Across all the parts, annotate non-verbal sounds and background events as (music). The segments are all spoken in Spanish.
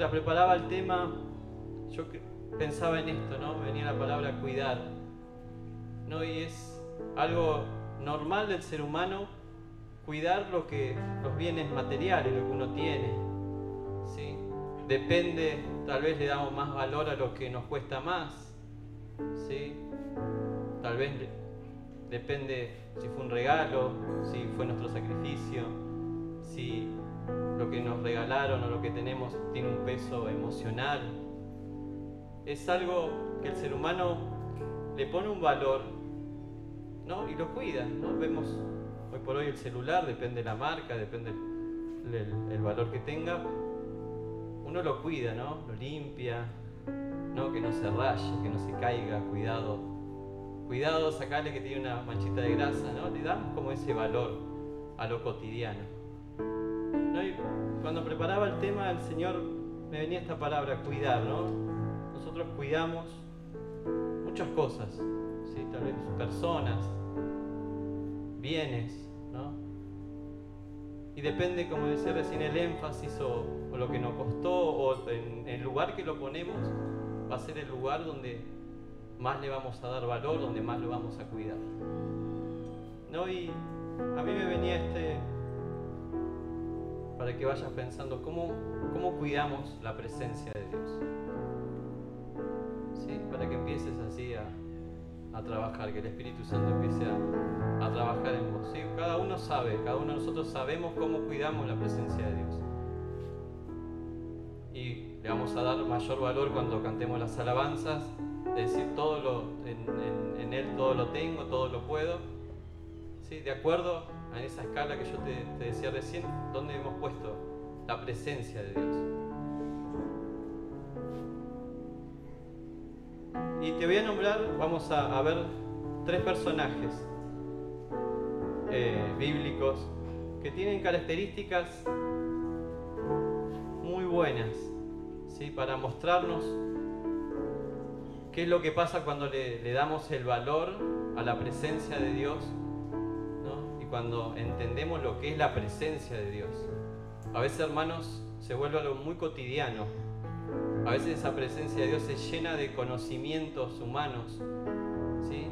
mientras preparaba el tema, yo pensaba en esto, ¿no? Venía la palabra cuidar. ¿no? Y es algo normal del ser humano cuidar lo que, los bienes materiales, lo que uno tiene. ¿sí? Depende, tal vez le damos más valor a lo que nos cuesta más. ¿sí? Tal vez depende si fue un regalo, si fue nuestro sacrificio, si lo que nos regalaron o lo que tenemos tiene un peso emocional. Es algo que el ser humano le pone un valor ¿no? y lo cuida. ¿no? Vemos hoy por hoy el celular, depende de la marca, depende el, valor que tenga. Uno lo cuida, ¿no? lo limpia, ¿no? que no se raye, que no se caiga, cuidado. Cuidado, sacarle que tiene una manchita de grasa, ¿no? Le damos como ese valor a lo cotidiano cuando preparaba el tema, el Señor me venía esta palabra, cuidar, ¿no? Nosotros cuidamos muchas cosas, ¿sí? tal vez personas, bienes, ¿no? Y depende, como decía recién, el énfasis o, lo que nos costó o el lugar que lo ponemos, va a ser el lugar donde más le vamos a dar valor, donde más lo vamos a cuidar. ¿No? Y a mí me venía este, para que vayas pensando cómo, cómo cuidamos la presencia de Dios. ¿Sí? Para que empieces así a, trabajar, que el Espíritu Santo empiece a, trabajar en vos. Cada uno sabe, cada uno de nosotros sabemos cómo cuidamos la presencia de Dios. Y le vamos a dar mayor valor cuando cantemos las alabanzas, de decir todo lo, en, Él todo lo tengo, todo lo puedo. ¿Sí? De acuerdo en esa escala que yo te, decía recién, ¿dónde hemos puesto la presencia de Dios? Y te voy a nombrar, vamos a, ver tres personajes eh, bíblicos que tienen características muy buenas, ¿sí? para mostrarnos qué es lo que pasa cuando le damos el valor a la presencia de Dios cuando entendemos lo que es la presencia de Dios. A veces, hermanos, se vuelve algo muy cotidiano. A veces esa presencia de Dios se llena de conocimientos humanos. ¿sí?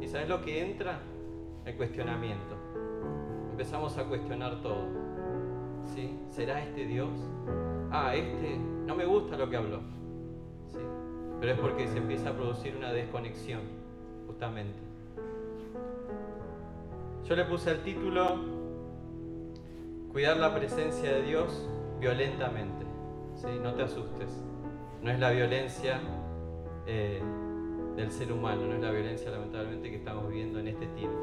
¿Y sabes lo que entra? El cuestionamiento. Empezamos a cuestionar todo. ¿sí? ¿Será este Dios? Ah, este no me gusta lo que habló. Pero es porque se empieza a producir una desconexión, justamente. Yo le puse el título Cuidar la presencia de Dios violentamente. ¿sí? No te asustes. No es la violencia eh, del ser humano, no es la violencia lamentablemente que estamos viviendo en este tiempo.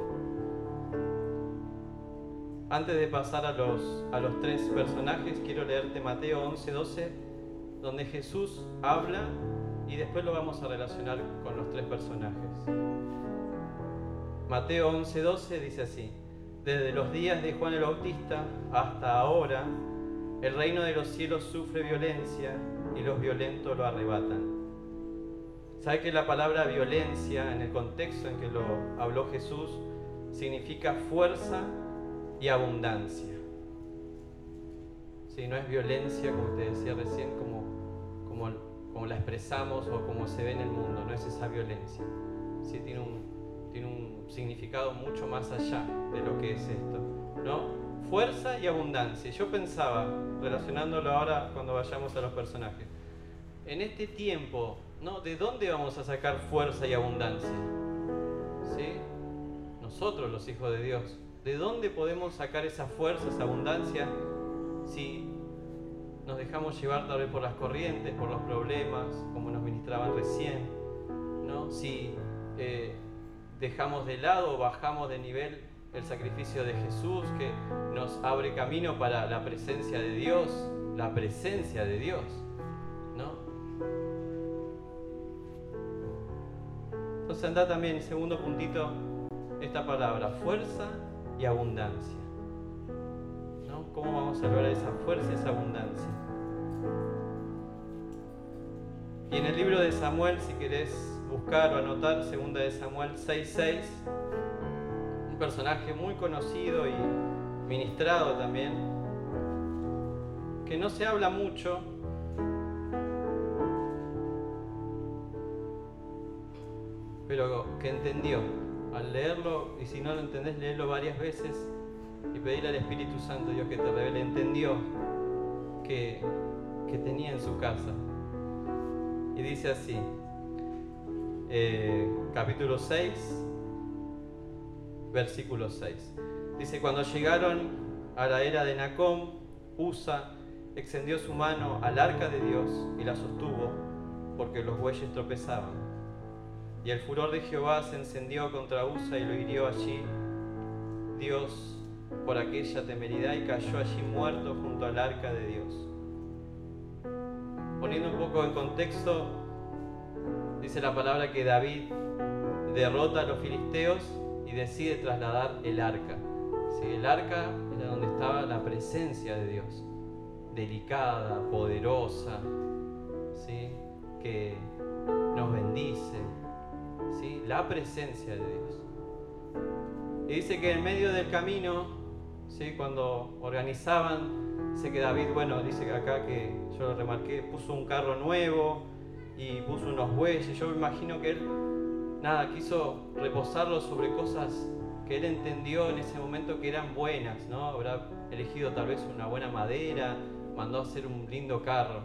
Antes de pasar a los, a los tres personajes, quiero leerte Mateo 11, 12, donde Jesús habla y después lo vamos a relacionar con los tres personajes. Mateo 11:12 dice así, desde los días de Juan el Bautista hasta ahora, el reino de los cielos sufre violencia y los violentos lo arrebatan. ¿Sabe que la palabra violencia, en el contexto en que lo habló Jesús, significa fuerza y abundancia? Si no es violencia, como te decía recién, como, como, como la expresamos o como se ve en el mundo, no es esa violencia. Sí, tiene un, tiene un significado mucho más allá de lo que es esto, ¿no? Fuerza y abundancia. Yo pensaba, relacionándolo ahora cuando vayamos a los personajes, en este tiempo, ¿no? ¿De dónde vamos a sacar fuerza y abundancia? ¿Sí? Nosotros, los hijos de Dios. ¿De dónde podemos sacar esa fuerza, esa abundancia, si nos dejamos llevar tal vez por las corrientes, por los problemas, como nos ministraban recién? ¿no? Si eh, dejamos de lado, bajamos de nivel el sacrificio de Jesús que nos abre camino para la presencia de Dios, la presencia de Dios, ¿no? Entonces anda también, segundo puntito, esta palabra, fuerza y abundancia. ¿no? ¿Cómo vamos a lograr esa fuerza y esa abundancia? Y en el libro de Samuel, si querés buscar o anotar, segunda de Samuel 6.6, un personaje muy conocido y ministrado también, que no se habla mucho, pero que entendió. Al leerlo, y si no lo entendés, leerlo varias veces y pedirle al Espíritu Santo, Dios que te revele, entendió que, que tenía en su casa. Y dice así, eh, capítulo 6, versículo 6. Dice, cuando llegaron a la era de Nacón, Usa extendió su mano al arca de Dios y la sostuvo porque los bueyes tropezaban. Y el furor de Jehová se encendió contra Usa y lo hirió allí Dios por aquella temeridad y cayó allí muerto junto al arca de Dios. Poniendo un poco en contexto, dice la palabra que David derrota a los filisteos y decide trasladar el arca. El arca era donde estaba la presencia de Dios, delicada, poderosa, ¿sí? que nos bendice, ¿sí? la presencia de Dios. Y dice que en medio del camino, ¿sí? cuando organizaban, sé que David, bueno, dice que acá que yo lo remarqué, puso un carro nuevo y puso unos bueyes. Yo me imagino que él, nada, quiso reposarlo sobre cosas que él entendió en ese momento que eran buenas, ¿no? Habrá elegido tal vez una buena madera, mandó a hacer un lindo carro.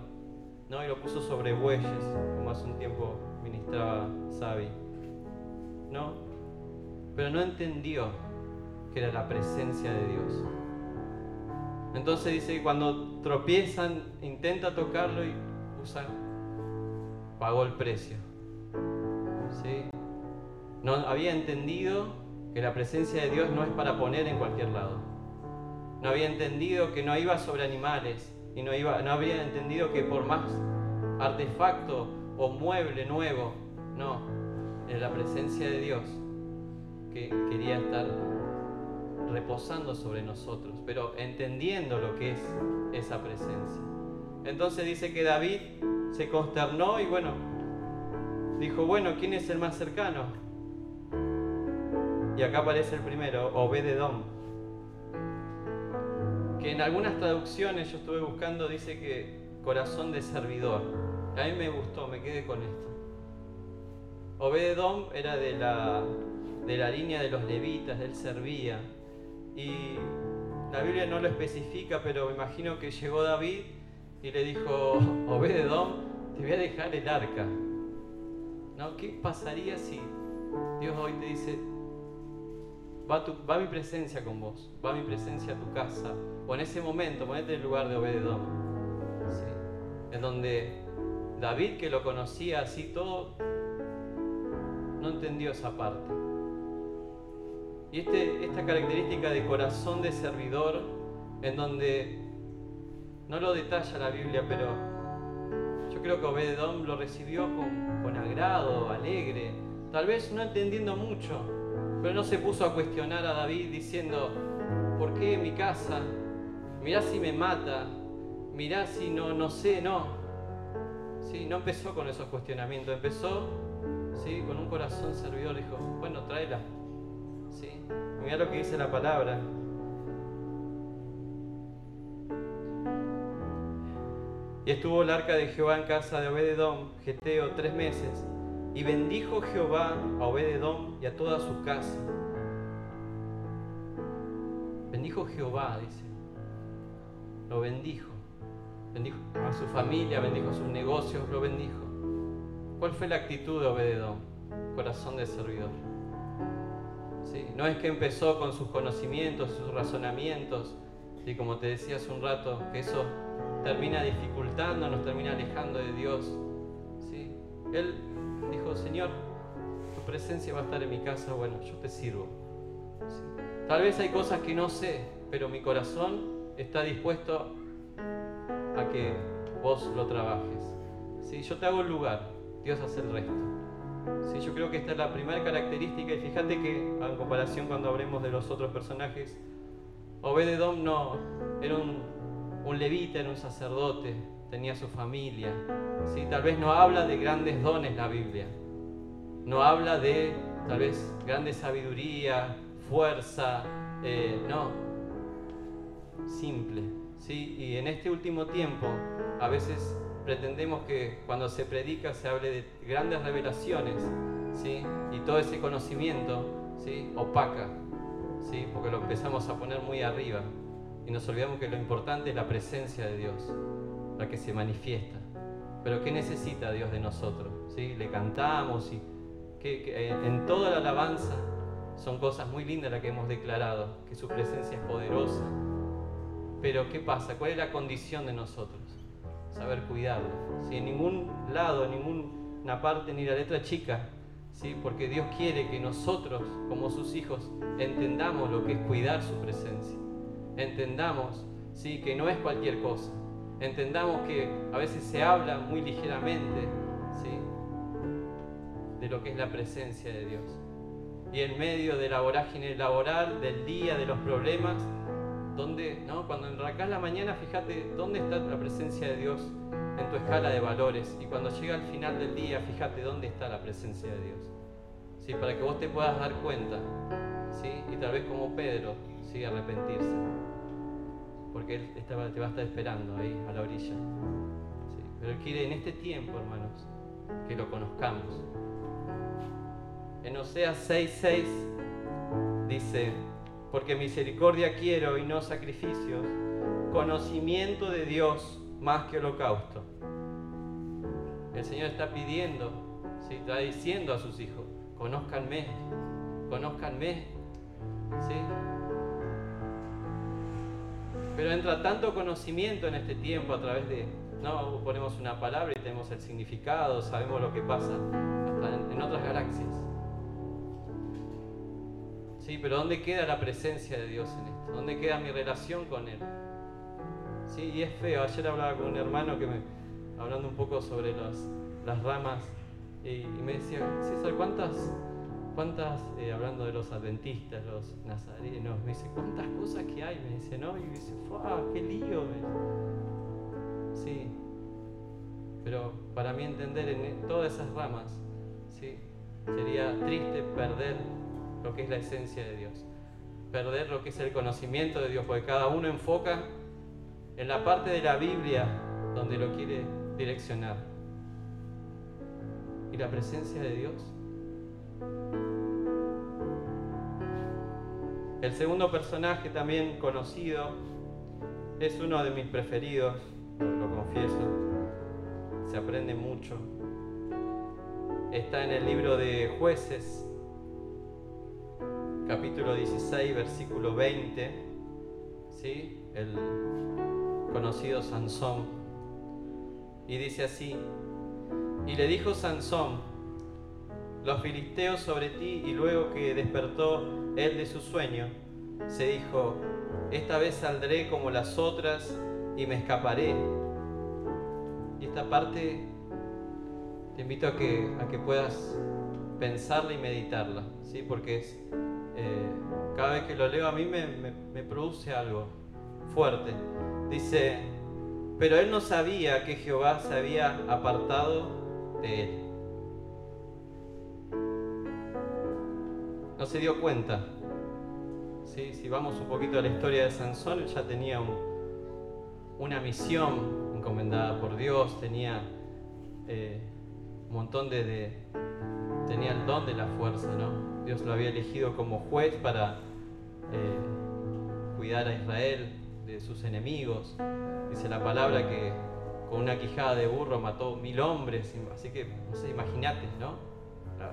¿no? Y lo puso sobre bueyes, como hace un tiempo ministraba Sabi. ¿No? Pero no entendió que era la presencia de Dios. Entonces dice que cuando tropiezan, intenta tocarlo y usa, pagó el precio. ¿Sí? No había entendido que la presencia de Dios no es para poner en cualquier lado. No había entendido que no iba sobre animales, y no, iba, no habría entendido que por más artefacto o mueble nuevo, no, en la presencia de Dios que quería estar reposando sobre nosotros, pero entendiendo lo que es esa presencia. Entonces dice que David se consternó y bueno, dijo, bueno, ¿quién es el más cercano? Y acá aparece el primero, Obededón en algunas traducciones yo estuve buscando dice que corazón de servidor. A mí me gustó, me quedé con esto. Obededom era de la, de la línea de los levitas, él servía. Y la Biblia no lo especifica, pero me imagino que llegó David y le dijo, (laughs) Obededom, te voy a dejar el arca. ¿No? ¿Qué pasaría si Dios hoy te dice, va, va mi presencia con vos, va mi presencia a tu casa, o en ese momento, ponete en el lugar de Obededón, en donde David, que lo conocía así todo, no entendió esa parte. Y este, esta característica de corazón de servidor, en donde no lo detalla la Biblia, pero yo creo que Obededón lo recibió con, con agrado, alegre, tal vez no entendiendo mucho, pero no se puso a cuestionar a David diciendo, ¿por qué mi casa mirá si me mata, mirá si no, no sé, no. ¿Sí? No empezó con esos cuestionamientos, empezó ¿sí? con un corazón servidor, dijo, bueno, tráela. ¿Sí? Mirá lo que dice la palabra. Y estuvo el arca de Jehová en casa de Obededón, Geteo, tres meses. Y bendijo Jehová a Obededón y a toda su casa. Bendijo Jehová, dice lo bendijo. Bendijo a su familia, bendijo sus negocios, lo bendijo. ¿Cuál fue la actitud de Obededón? Corazón de servidor. ¿Sí? No es que empezó con sus conocimientos, sus razonamientos, y como te decía hace un rato, que eso termina dificultando, nos termina alejando de Dios. ¿Sí? Él dijo, Señor, tu presencia va a estar en mi casa, bueno, yo te sirvo. Tal vez hay cosas que no sé, pero mi corazón está dispuesto a que vos lo trabajes. Si Yo te hago el lugar, Dios hace el resto. ¿Sí? Yo creo que esta es la primera característica y fíjate que en comparación cuando hablemos de los otros personajes, Obededom no era un, un levita, era un sacerdote, tenía su familia. ¿sí? Tal vez no habla de grandes dones la Biblia, no habla de tal vez grande sabiduría, fuerza, eh, no, simple. ¿sí? Y en este último tiempo a veces pretendemos que cuando se predica se hable de grandes revelaciones. ¿sí? Y todo ese conocimiento, ¿sí? Opaca, ¿sí? Porque lo empezamos a poner muy arriba y nos olvidamos que lo importante es la presencia de Dios, la que se manifiesta. Pero ¿qué necesita Dios de nosotros? ¿Sí? Le cantamos y que, en toda la alabanza son cosas muy lindas las que hemos declarado, que su presencia es poderosa. Pero ¿qué pasa? ¿Cuál es la condición de nosotros? Saber cuidarlo. Si en ningún lado, en ninguna parte, ni la letra chica, ¿sí? porque Dios quiere que nosotros, como sus hijos, entendamos lo que es cuidar su presencia. Entendamos ¿sí? que no es cualquier cosa, entendamos que a veces se habla muy ligeramente ¿sí? de lo que es la presencia de Dios. Y en medio de la vorágine laboral, del día, de los problemas, donde, ¿no? cuando enracás la mañana, fíjate dónde está la presencia de Dios en tu escala de valores. Y cuando llega al final del día, fíjate dónde está la presencia de Dios. ¿Sí? Para que vos te puedas dar cuenta. ¿sí? Y tal vez como Pedro, sigue arrepentirse porque Él te va a estar esperando ahí a la orilla. Pero Él quiere en este tiempo, hermanos, que lo conozcamos. En Oseas 6:6 dice, porque misericordia quiero y no sacrificios, conocimiento de Dios más que holocausto. El Señor está pidiendo, está diciendo a sus hijos, conózcanme, conózcanme. ¿sí? Pero entra tanto conocimiento en este tiempo a través de, no ponemos una palabra y tenemos el significado, sabemos lo que pasa, hasta en, otras galaxias. Sí, pero ¿dónde queda la presencia de Dios en esto? ¿Dónde queda mi relación con Él? Sí, y es feo. Ayer hablaba con un hermano que me, hablando un poco sobre las ramas, y, y me decía, César, ¿cuántas ¿Cuántas, eh, hablando de los adventistas, los nazarenos, me dice, ¿cuántas cosas que hay? Me dice, ¿no? Y me dice, ¡qué lío! Sí, pero para mí entender en todas esas ramas, ¿sí? sería triste perder lo que es la esencia de Dios, perder lo que es el conocimiento de Dios, porque cada uno enfoca en la parte de la Biblia donde lo quiere direccionar. Y la presencia de Dios el segundo personaje también conocido es uno de mis preferidos, lo, confieso. Se aprende mucho. Está en el libro de jueces, capítulo 16, versículo 20. ¿sí? El conocido Sansón. Y dice así, y le dijo Sansón, los filisteos sobre ti y luego que despertó él de su sueño, se dijo, esta vez saldré como las otras y me escaparé. Y esta parte te invito a que, a que puedas pensarla y meditarla, ¿sí? porque es, eh, cada vez que lo leo a mí me, me produce algo fuerte. Dice, pero él no sabía que Jehová se había apartado de él. No se dio cuenta. ¿Sí? Si vamos un poquito a la historia de Sansón, ya tenía una misión encomendada por Dios, tenía eh, un montón de, tenía el don de la fuerza, ¿no? Dios lo había elegido como juez para eh, cuidar a Israel de sus enemigos. Dice la palabra que con una quijada de burro mató mil hombres, así que, no sé, imagínate, ¿no?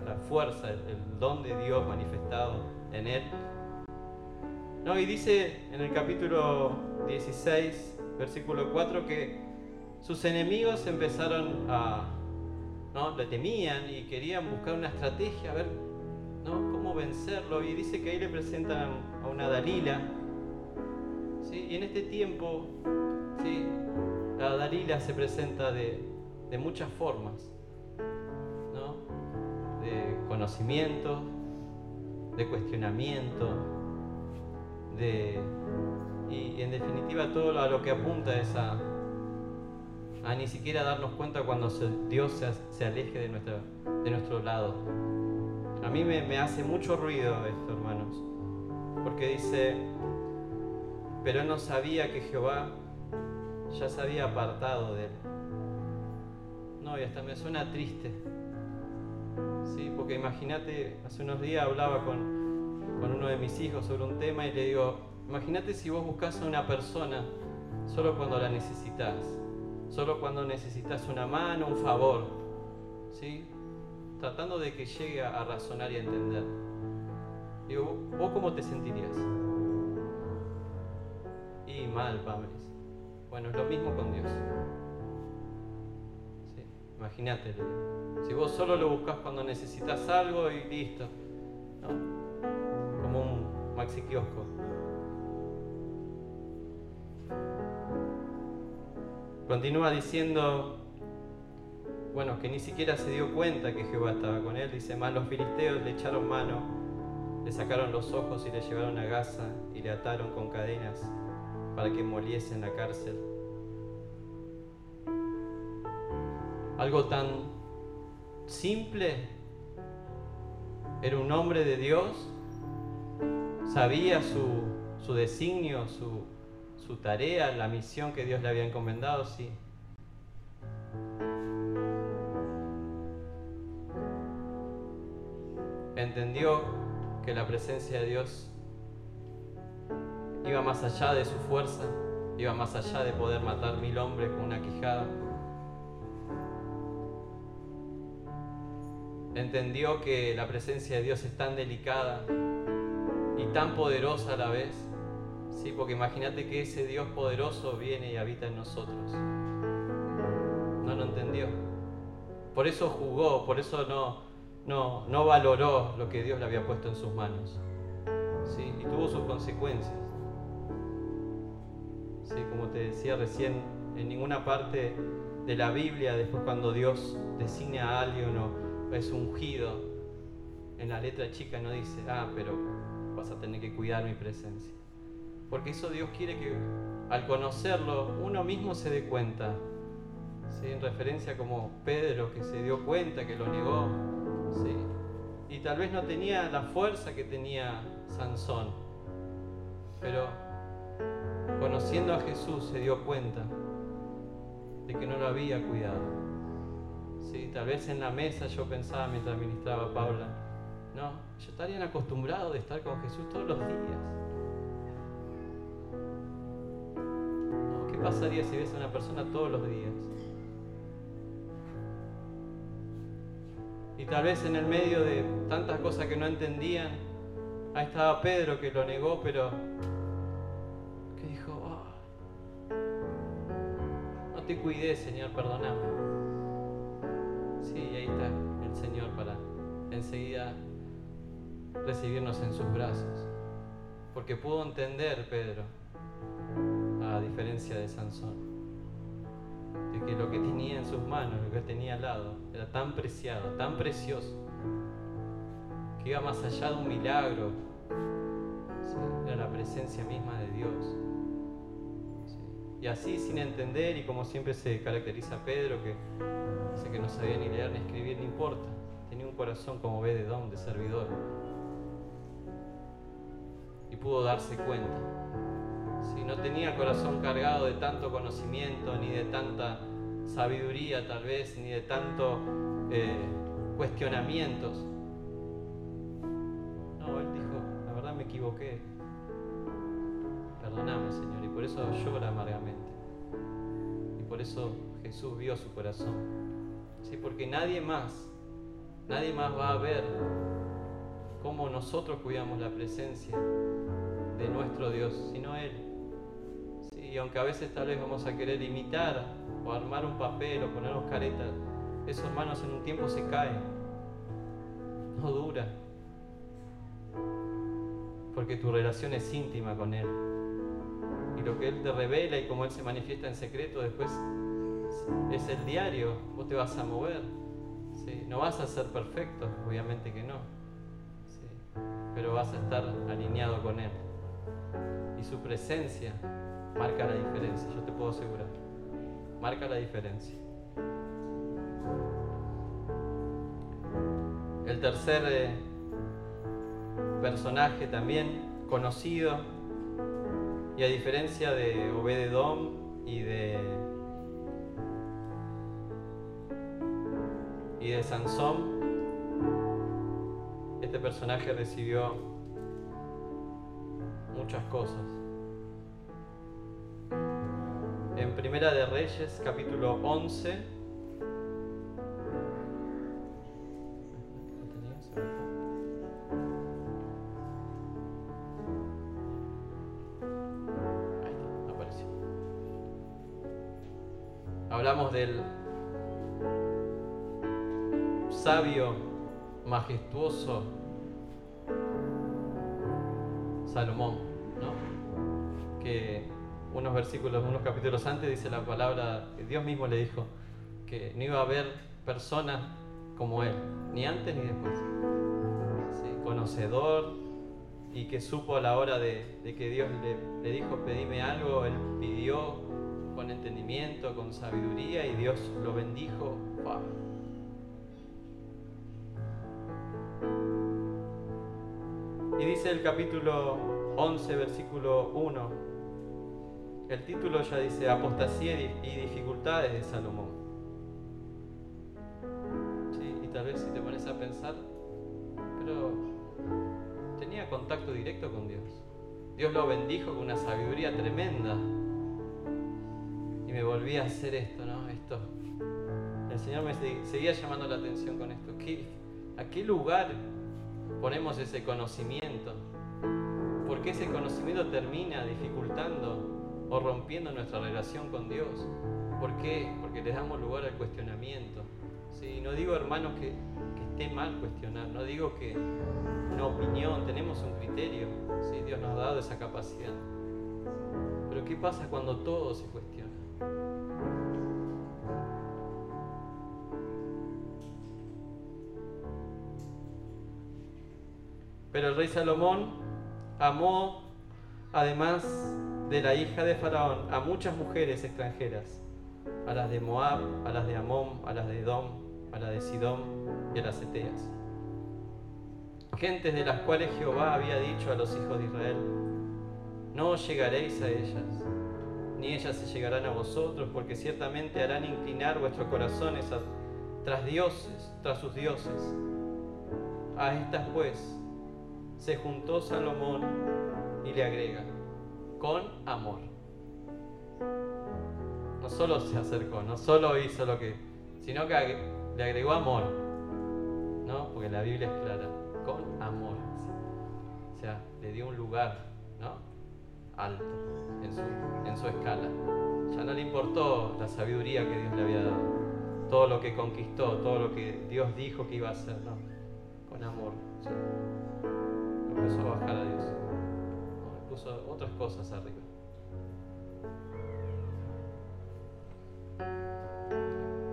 La, fuerza, el, don de Dios manifestado en él. No, y dice en el capítulo 16, versículo 4, que sus enemigos empezaron a, ¿no? Le temían y querían buscar una estrategia, a ver, ¿no? Cómo vencerlo. Y dice que ahí le presentan a una Dalila. ¿sí? Y en este tiempo, ¿sí? La Dalila se presenta de, de muchas formas de conocimiento, de cuestionamiento, de, y, en definitiva todo a lo que apunta es a, a ni siquiera darnos cuenta cuando Dios se, aleje de, de nuestro lado. A mí me, me hace mucho ruido esto, hermanos, porque dice, pero no sabía que Jehová ya se había apartado de él. No, y hasta me suena triste ¿sí? Porque imagínate, hace unos días hablaba con, con uno de mis hijos sobre un tema y le digo, imagínate si vos buscas a una persona solo cuando la necesitas, solo cuando necesitas una mano, un favor, ¿sí? tratando de que llegue a razonar y a entender. Digo, ¿vos cómo te sentirías? Y mal, Pamela. Bueno, es lo mismo con Dios. Imagínate, si vos solo lo buscas cuando necesitas algo y listo, como un maxi kiosco. Continúa diciendo, bueno, que ni siquiera se dio cuenta que Jehová estaba con él. Dice, más los filisteos le echaron mano, le sacaron los ojos y le llevaron a Gaza y le ataron con cadenas para que moliese en la cárcel. Algo tan simple. Era un hombre de Dios, sabía su, su designio, su, su tarea, la misión que Dios le había encomendado, sí. Entendió que la presencia de Dios iba más allá de su fuerza, iba más allá de poder matar mil hombres con una quijada. Entendió que la presencia de Dios es tan delicada y tan poderosa a la vez. Sí, porque imagínate que ese Dios poderoso viene y habita en nosotros. No lo entendió. Por eso jugó, por eso no, no, no valoró lo que Dios le había puesto en sus manos. ¿Sí? Y tuvo sus consecuencias como te decía recién, en ninguna parte de la Biblia, después cuando Dios designa a alguien o es ungido, en la letra chica no dice, ah, pero vas a tener que cuidar mi presencia. Porque eso Dios quiere que al conocerlo uno mismo se dé cuenta. ¿sí? En referencia como Pedro que se dio cuenta, que lo negó. ¿sí? Y tal vez no tenía la fuerza que tenía Sansón. Pero conociendo a Jesús, se dio cuenta de que no lo había cuidado. Sí, tal vez en la mesa yo pensaba mientras ministraba a Paula, no, yo estaría acostumbrado de estar con Jesús todos los días. ¿Qué pasaría si ves a una persona todos los días? Y tal vez en el medio de tantas cosas que no entendían, ahí estaba Pedro que lo negó, pero te cuidé, Señor, perdóname. Enseguida recibirnos en sus brazos. Porque pudo entender, Pedro, a diferencia de Sansón, de que lo que tenía en sus manos, lo que tenía al lado, era tan preciado, tan precioso, que iba más allá de un milagro, era la presencia misma de Dios. Y así sin entender, y como siempre se caracteriza Pedro, que dice que no sabía ni leer ni escribir, no importa. Tenía un corazón como ve de don, de servidor. Y pudo darse cuenta. Si no tenía el corazón cargado de tanto conocimiento, ni de tanta sabiduría tal vez, ni de tanto eh, cuestionamientos. No, él dijo, la verdad me equivoqué. Perdóname, Señor por eso llora amargamente. Y por eso Jesús vio su corazón. ¿Sí? Porque nadie más, nadie más va a ver cómo nosotros cuidamos la presencia de nuestro Dios, sino Él. Y aunque a veces tal vez vamos a querer imitar o armar un papel o ponernos caretas, eso hermanos en un tiempo se cae, no dura, porque tu relación es íntima con Él lo que Él te revela y cómo Él se manifiesta en secreto después es el diario, vos te vas a mover. No vas a ser perfecto, obviamente que no, pero vas a estar alineado con Él. Y su presencia marca la diferencia, yo te puedo asegurar. Marca la diferencia. El tercer eh, personaje también conocido y a diferencia de Obededom y de y de Sansón, este personaje recibió muchas cosas. En Primera de Reyes, capítulo 11, hablamos del sabio, majestuoso Salomón, ¿no? Que unos versículos, unos capítulos antes dice la palabra, Dios mismo le dijo que no iba a haber persona como él, ni antes ni después. Conocedor y que supo a la hora de, que Dios le, le dijo, pedime algo, él pidió con entendimiento, con sabiduría y Dios lo bendijo. Y dice el capítulo 11, versículo 1, el título ya dice Apostasía y dificultades de Salomón. Y tal vez si te pones a pensar, pero tenía contacto directo con Dios. Dios lo bendijo con una sabiduría tremenda me volví a hacer esto, ¿no? Esto. El Señor me seguía llamando la atención con esto. ¿A qué lugar ponemos ese conocimiento? Porque ese conocimiento termina dificultando o rompiendo nuestra relación con Dios. ¿Por qué? Porque le damos lugar al cuestionamiento. ¿sí? No digo, hermanos, que, esté mal cuestionar, no digo que una opinión, tenemos un criterio. Dios nos ha dado esa capacidad. Pero ¿qué pasa cuando todo se cuestiona? Pero el rey Salomón amó, además de la hija de Faraón, a muchas mujeres extranjeras, a las de Moab, a las de Amón, a las de Edom, a las de Sidón y a las Eteas. Gentes de las cuales Jehová había dicho a los hijos de Israel, no llegaréis a ellas, ni ellas se llegarán a vosotros, porque ciertamente harán inclinar vuestros corazones tras dioses, tras sus dioses. A estas pues se juntó Salomón y le agrega, con amor. No solo se acercó, no solo hizo lo que, sino que le agregó amor, ¿no? Porque la Biblia es clara, con amor. O sea, le dio un lugar, ¿no? Alto en su, en su escala. Ya no le importó la sabiduría que Dios le había dado, todo lo que conquistó, todo lo que Dios dijo que iba a hacer, ¿no? Con amor empezó a bajar a Dios. puso otras cosas arriba.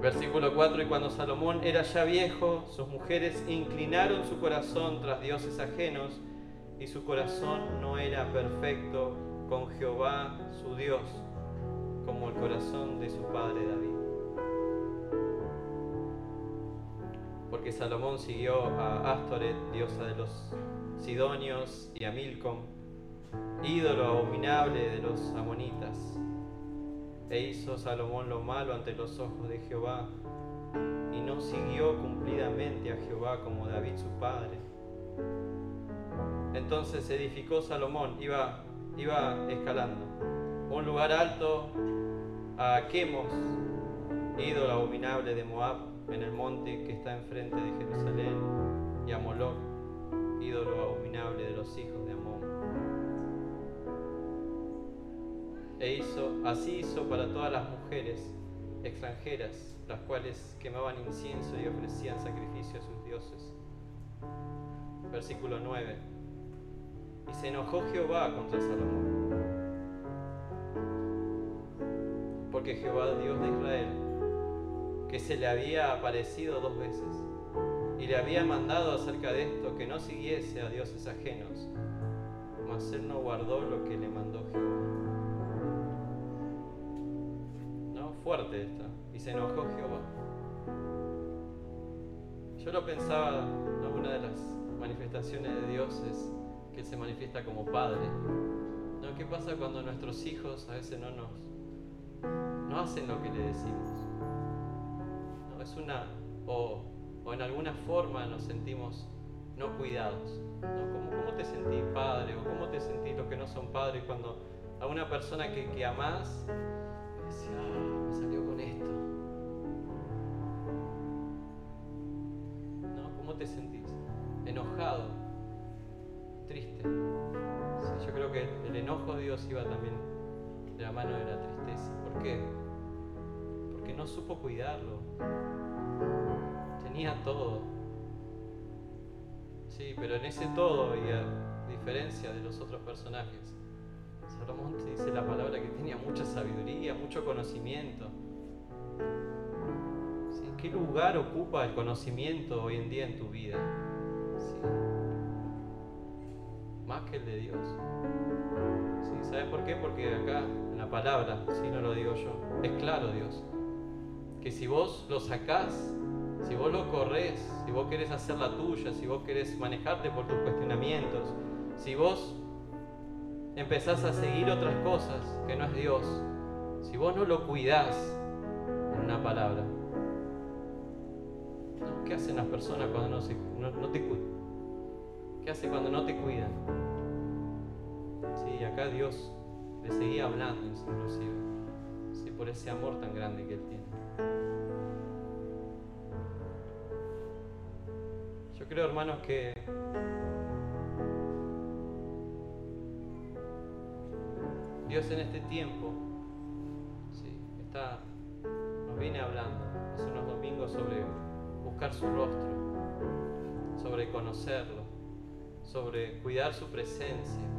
Versículo 4, y cuando Salomón era ya viejo, sus mujeres inclinaron su corazón tras dioses ajenos, y su corazón no era perfecto con Jehová su Dios, como el corazón de su padre David. Porque Salomón siguió a Astoret, diosa de los Sidonios y a Milcom, ídolo abominable de los amonitas. E hizo Salomón lo malo ante los ojos de Jehová, y no siguió cumplidamente a Jehová como David su padre. Entonces edificó Salomón, iba, iba escalando, un lugar alto a Quemos, ídolo abominable de Moab, en el monte que está enfrente de Jerusalén, y a Moloch, ídolo abominable de los hijos de Amón. E así hizo para todas las mujeres extranjeras, las cuales quemaban incienso y ofrecían sacrificio a sus dioses. Versículo 9. Y se enojó Jehová contra Salomón, porque Jehová, Dios de Israel, que se le había aparecido dos veces, y le había mandado acerca de esto que no siguiese a dioses ajenos, mas él no guardó lo que le mandó Jehová. ¿No? Fuerte esto. Y se enojó Jehová. Yo lo pensaba, una de las manifestaciones de Dios es que Él se manifiesta como Padre. ¿No? ¿Qué pasa cuando nuestros hijos a veces no nos no hacen lo que le decimos? ¿No? Es una o o en alguna forma nos sentimos no cuidados. ¿Cómo, ¿Cómo, te sentís padre o cómo te sentís los que no son padres cuando a una persona que, que amás ah, me salió con esto? ¿Cómo te sentís? Enojado, triste. yo creo que el enojo de Dios iba también de la mano de la tristeza. ¿Por qué? Porque no supo cuidarlo. Tenía todo. Sí, pero en ese todo, y a diferencia de los otros personajes, Salomón dice la palabra que tenía mucha sabiduría, mucho conocimiento. ¿Sí? ¿Qué lugar ocupa el conocimiento hoy en día en tu vida? Más que el de Dios. ¿Sí? ¿Sabes por qué? Porque acá la palabra, si no lo digo yo, es claro Dios. Que si vos lo sacás, si vos lo corres, si vos querés hacer la tuya, si vos querés manejarte por tus cuestionamientos, si vos empezás a seguir otras cosas que no es Dios, si vos no lo cuidás en una palabra, ¿qué hacen las personas cuando no, se, no te cuidan? ¿Qué hace cuando no te cuidan? Sí, acá Dios le seguía hablando inclusive, sí, por ese amor tan grande que Él tiene. Creo, hermanos, que Dios en este tiempo sí, está, nos viene hablando hace unos domingos sobre buscar su rostro, sobre conocerlo, sobre cuidar su presencia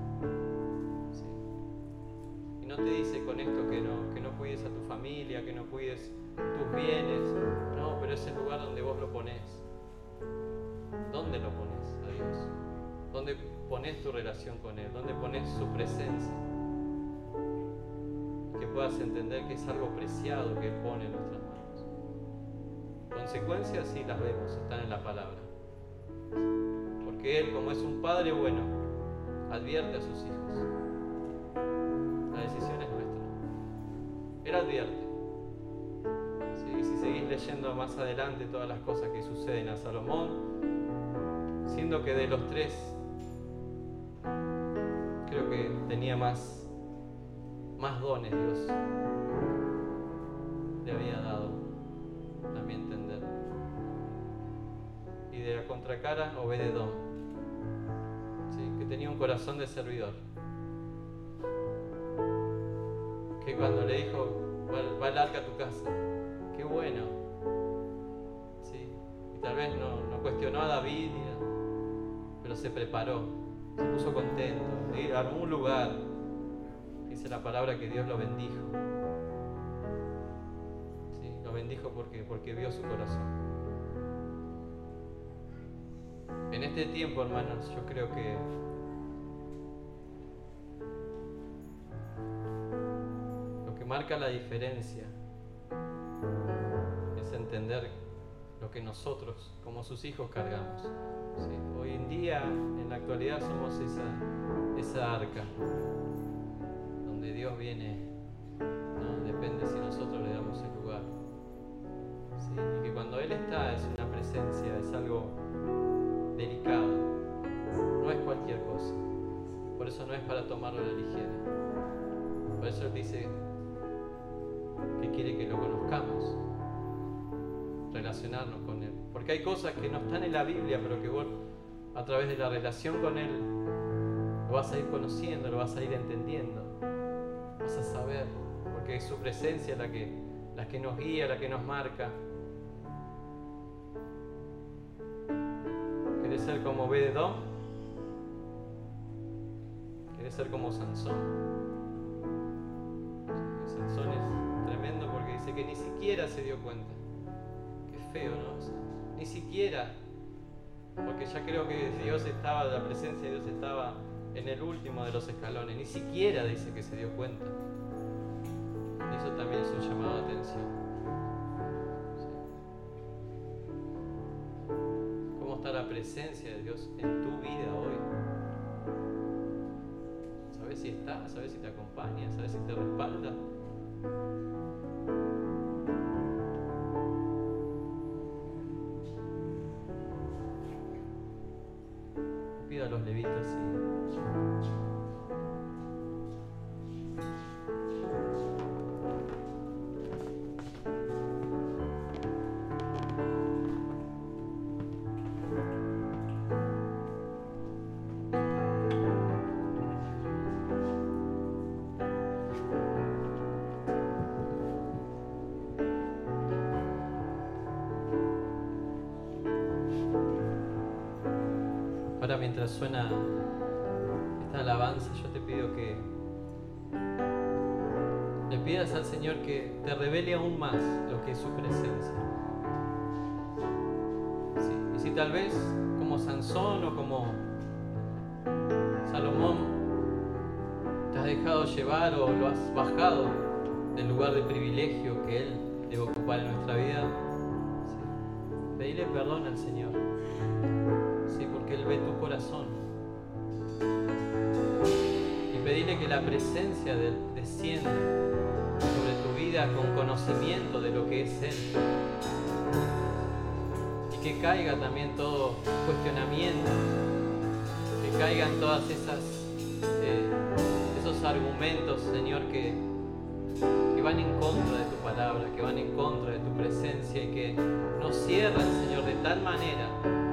no te dice con esto que no, que no cuides a tu familia, que no cuides tus bienes. No, pero es el lugar donde vos lo pones. ¿Dónde lo pones a Dios? ¿Dónde pones tu relación con Él? ¿Dónde pones su presencia? Que puedas entender que es algo preciado que Él pone en nuestras manos. Consecuencias sí las vemos, están en la palabra. Porque Él, como es un Padre bueno, advierte a sus hijos. Él advierte. Si seguís leyendo más adelante todas las cosas que suceden a Salomón, siendo que de los tres, creo que tenía más, más dones Dios le había dado, a mi entender. Y de la contracara, Obededón, que tenía un corazón de servidor que cuando le dijo, va, arca a tu casa, qué bueno. ¿Sí? Y tal vez no, cuestionó a David, pero se preparó, se puso contento, armó un lugar. Dice la palabra que Dios lo bendijo. ¿Sí? Lo bendijo porque, porque vio su corazón. En este tiempo, hermanos, yo creo que marca la diferencia es entender lo que nosotros como sus hijos cargamos. Hoy en día, en la actualidad, somos esa, esa arca donde Dios viene, depende si nosotros le damos el lugar. Y que cuando Él está es una presencia, es algo delicado, no es cualquier cosa. Por eso no es para tomarlo a la ligera. Por eso Él dice, que quiere que lo conozcamos, relacionarnos con Él. Porque hay cosas que no están en la Biblia, pero que vos a través de la relación con Él lo vas a ir conociendo, lo vas a ir entendiendo, vas a saber, porque es su presencia la que, la que nos guía, la que nos marca. ¿Querés ser como Bededón? ¿Querés ser como Sansón? Sansón es que ni siquiera se dio cuenta. Feo, ¿no? ni siquiera, porque ya creo que Dios estaba, la presencia de Dios estaba en el último de los escalones, ni siquiera dice que se dio cuenta. eso también es un llamado de atención. ¿Cómo está la presencia de Dios en tu vida hoy? ¿Sabes si está? ¿Sabes si te acompaña? ¿Sabes si te respalda? Pido a mientras suena esta alabanza, yo te pido que le pidas al Señor que te revele aún más lo que es su presencia. y si tal vez como Sansón o como Salomón te has dejado llevar o lo has bajado del lugar de privilegio que Él debe ocupar en nuestra vida, pedile perdón al Señor. Él ve tu corazón. Y pedirle que la presencia de Él descienda sobre tu vida con conocimiento de lo que es Él. Y que caiga también todo cuestionamiento, que caigan todas esas eh, esos argumentos, Señor, que, que van en contra de tu palabra, que van en contra de tu presencia y que nos cierran, Señor, de tal manera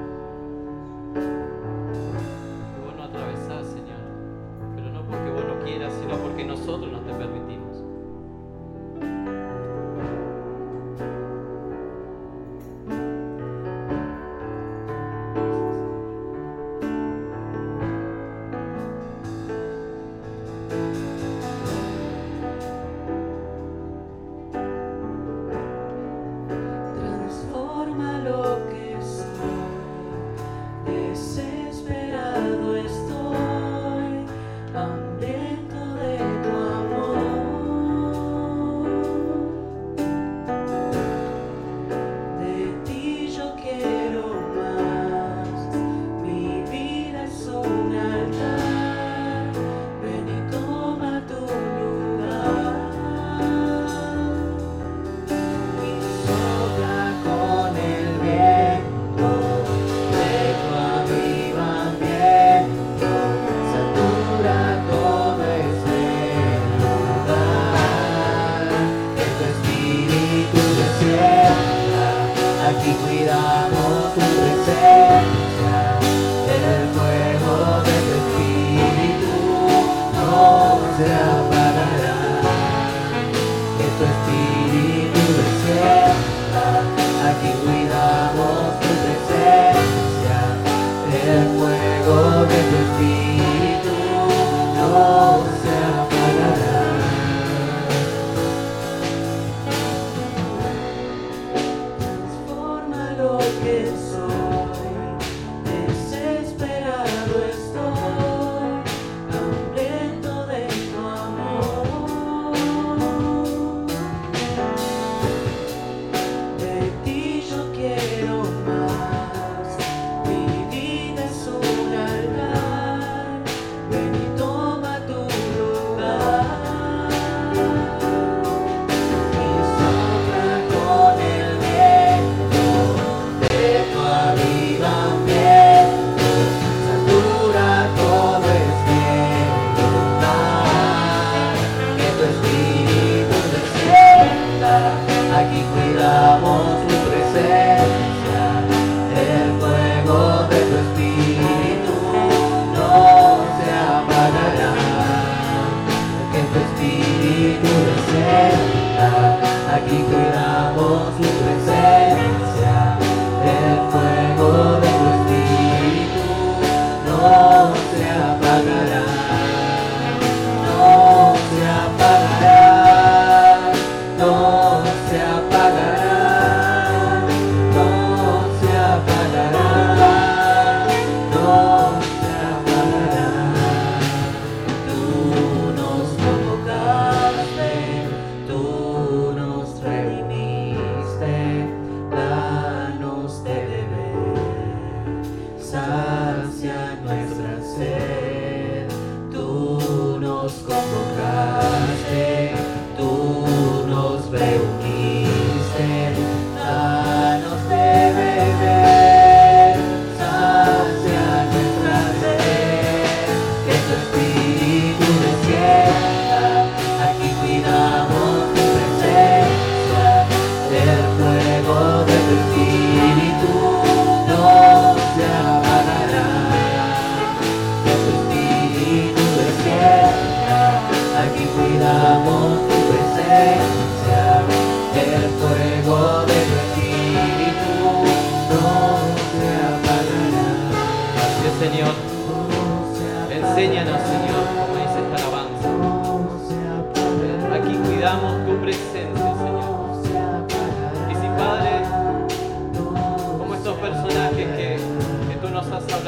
cabeça.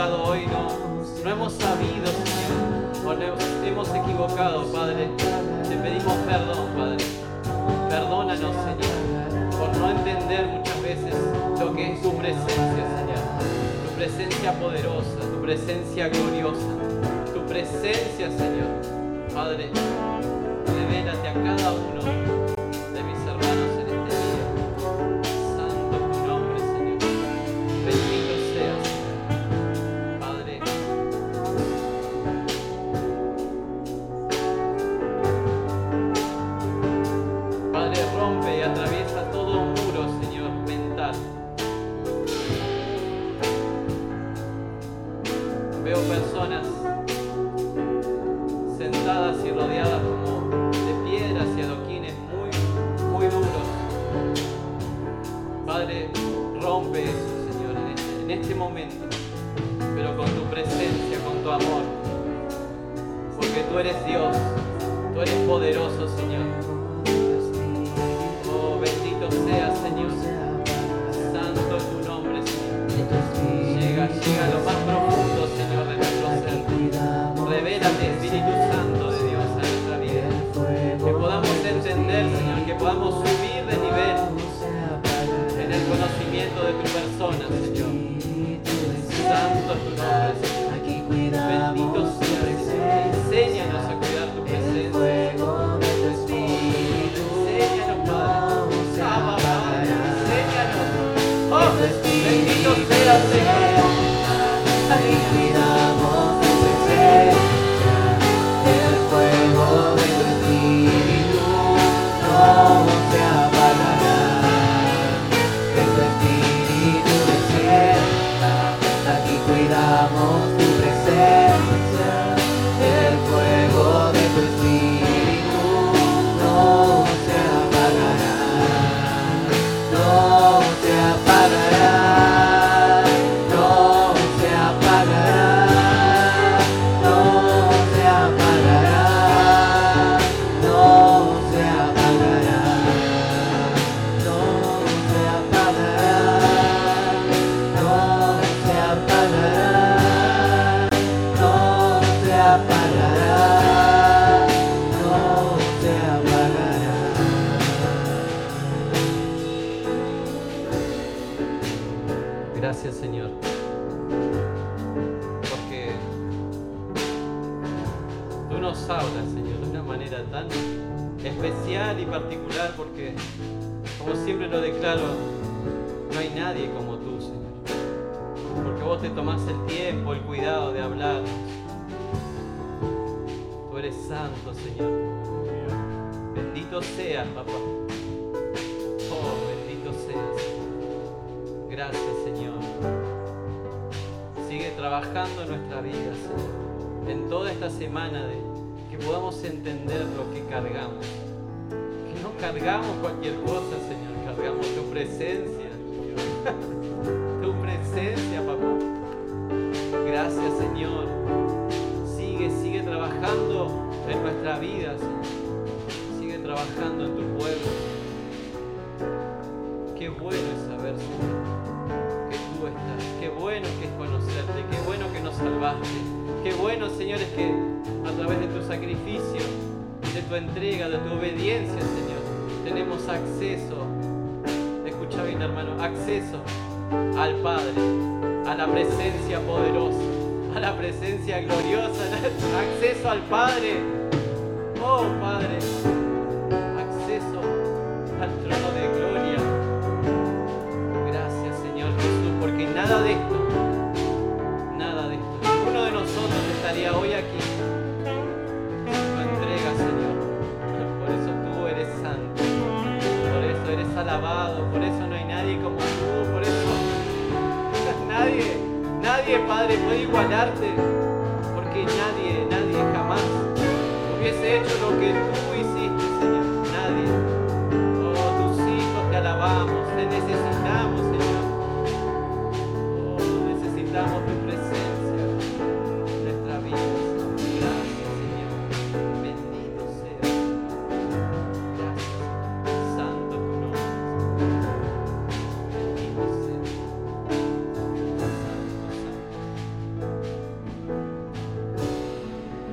Nos hoy, no, no hemos sabido, Señor, o no hemos equivocado, Padre, te pedimos perdón, Padre. Perdónanos, Señor, por no entender muchas veces lo que es tu presencia, Señor. Tu presencia poderosa, tu presencia gloriosa, tu presencia, Señor. Padre, revélate a cada uno no hay nadie como tú, Señor. Porque vos te tomás el tiempo, el cuidado de hablar. Tú eres santo, Señor. Bendito seas, papá. Oh, bendito seas. Gracias, Señor. Sigue trabajando en nuestra vida, Señor. En toda esta semana de que podamos entender lo que cargamos. Que no cargamos cualquier cosa, Señor. Cargamos tu presencia. (laughs) tu presencia, papá. Gracias, Señor. Sigue, sigue trabajando en nuestra vida, Señor. Sigue trabajando en tu pueblo. Qué bueno es saber, Señor, que tú estás. Qué bueno que es conocerte. Qué bueno que nos salvaste. Qué bueno, Señor, es que a través de tu sacrificio, de tu entrega, de tu obediencia, Señor, tenemos acceso. Escucha bien, hermano, acceso al Padre, a la presencia poderosa, a la presencia gloriosa, (laughs) acceso al Padre. Oh, Padre,